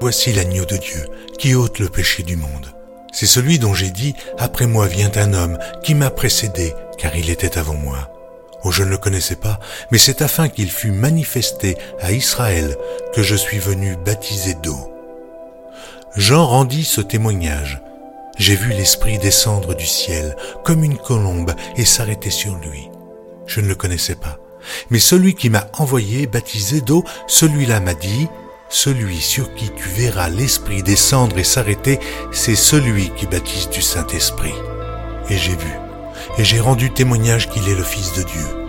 Voici l'agneau de Dieu qui ôte le péché du monde. C'est celui dont j'ai dit, Après moi vient un homme qui m'a précédé, car il était avant moi. Oh, je ne le connaissais pas, mais c'est afin qu'il fût manifesté à Israël que je suis venu baptiser d'eau. Jean rendit ce témoignage. J'ai vu l'Esprit descendre du ciel comme une colombe et s'arrêter sur lui. Je ne le connaissais pas. Mais celui qui m'a envoyé baptiser d'eau, celui-là m'a dit, celui sur qui tu verras l'Esprit descendre et s'arrêter, c'est celui qui baptise du Saint-Esprit. Et j'ai vu, et j'ai rendu témoignage qu'il est le Fils de Dieu.